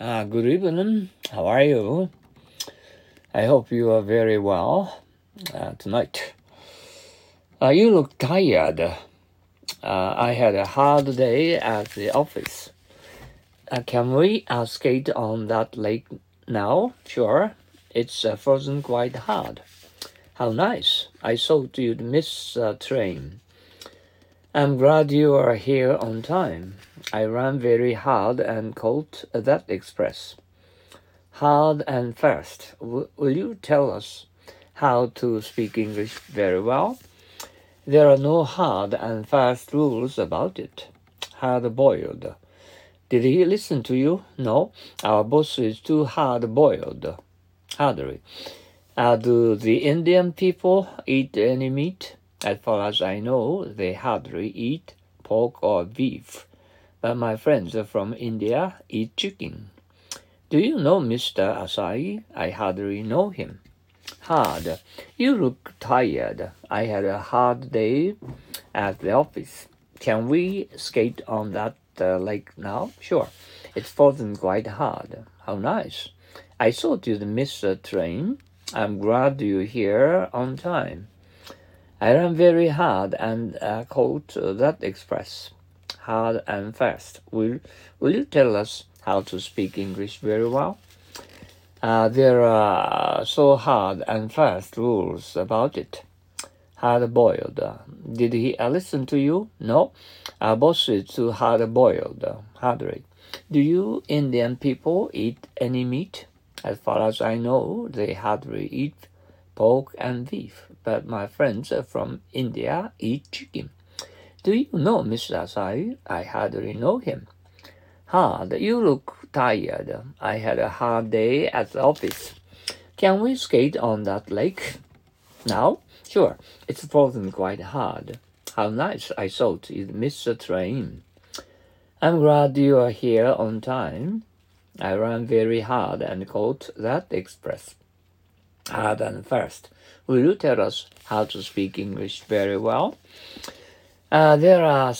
Uh, good evening. How are you? I hope you are very well uh, tonight. Uh, you look tired. Uh, I had a hard day at the office. Uh, can we uh, skate on that lake now? Sure. It's frozen quite hard. How nice. I thought you'd miss a train. I'm glad you are here on time. I ran very hard and caught that express. Hard and fast. W- will you tell us how to speak English very well? There are no hard and fast rules about it. Hard boiled. Did he listen to you? No. Our boss is too hard boiled. Hardly. Uh, do the Indian people eat any meat? As far as I know, they hardly eat pork or beef. But my friends from India eat chicken. Do you know Mr. Asai? I hardly know him. Hard. You look tired. I had a hard day at the office. Can we skate on that uh, lake now? Sure. It's frozen quite hard. How nice. I thought you'd miss a train. I'm glad you're here on time. I ran very hard and uh, caught uh, that express. Hard and fast. Will, will you tell us how to speak English very well? Uh, there are so hard and fast rules about it. Hard boiled. Did he listen to you? No. Our boss is too hard boiled. Hardly. Do you Indian people eat any meat? As far as I know, they hardly eat pork and beef but my friends from India eat chicken. Do you know Mr. Asai? I hardly know him. Ah, hard, you look tired. I had a hard day at the office. Can we skate on that lake? Now? Sure, it's frozen quite hard. How nice, I thought miss the train. I'm glad you are here on time. I ran very hard and caught that express. Hard and fast. Will you tell us how to speak English very well? Uh, there are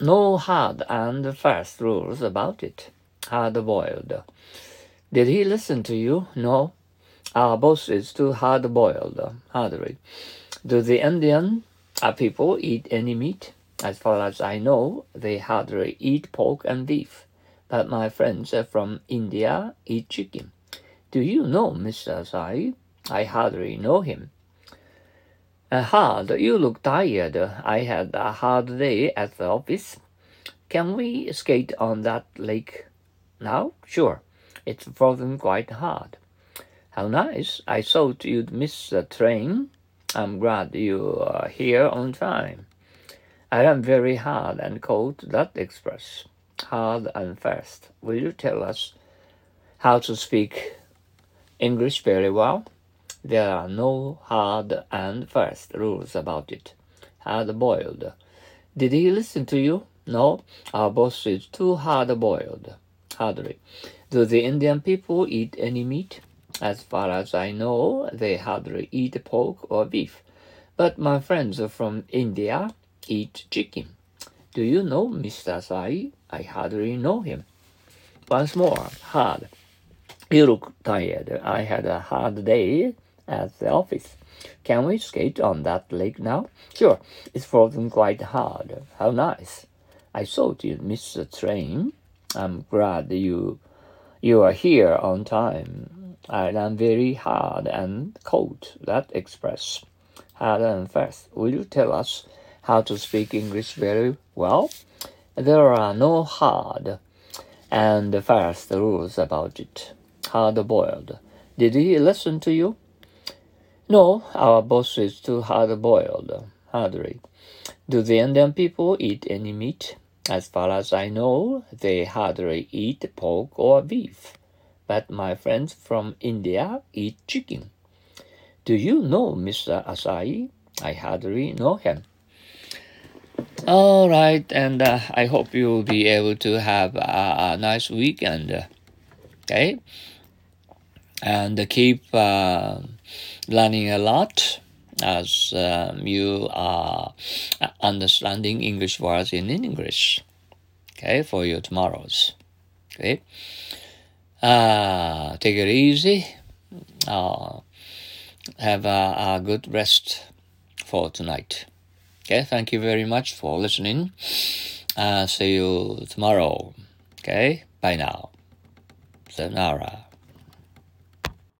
no hard and fast rules about it. Hard boiled. Did he listen to you? No. Our boss is too hard boiled. Hardly. Do the Indian uh, people eat any meat? As far as I know, they hardly eat pork and beef. But my friends from India eat chicken. Do you know Mr. Asai? I hardly know him. Uh, hard, you look tired. I had a hard day at the office. Can we skate on that lake now? Sure. It's frozen quite hard. How nice. I thought you'd miss the train. I'm glad you are here on time. I ran very hard and caught that express. Hard and fast. Will you tell us how to speak English very well? There are no hard and fast rules about it. Hard boiled. Did he listen to you? No, our boss is too hard boiled. Hardly. Do the Indian people eat any meat? As far as I know, they hardly eat pork or beef. But my friends from India eat chicken. Do you know Mr. Asai? I hardly know him. Once more, hard. You look tired. I had a hard day at the office. Can we skate on that lake now? Sure, it's frozen quite hard. How nice. I thought you'd miss the train. I'm glad you you are here on time. I ran very hard and caught that express. Hard and fast. Will you tell us how to speak English very well? There are no hard and fast rules about it. Hard boiled. Did he listen to you? No, our boss is too hard boiled. Hardly. Do the Indian people eat any meat? As far as I know, they hardly eat pork or beef. But my friends from India eat chicken. Do you know Mr. Asai? I hardly know him. All right, and uh, I hope you'll be able to have a, a nice weekend. Okay, and keep. Uh, learning a lot as um, you are understanding English words in English. Okay, for your tomorrows. Okay. Uh, take it easy. Uh, have a, a good rest for tonight. Okay, thank you very much for listening. Uh, see you tomorrow. Okay, bye now. Sayonara.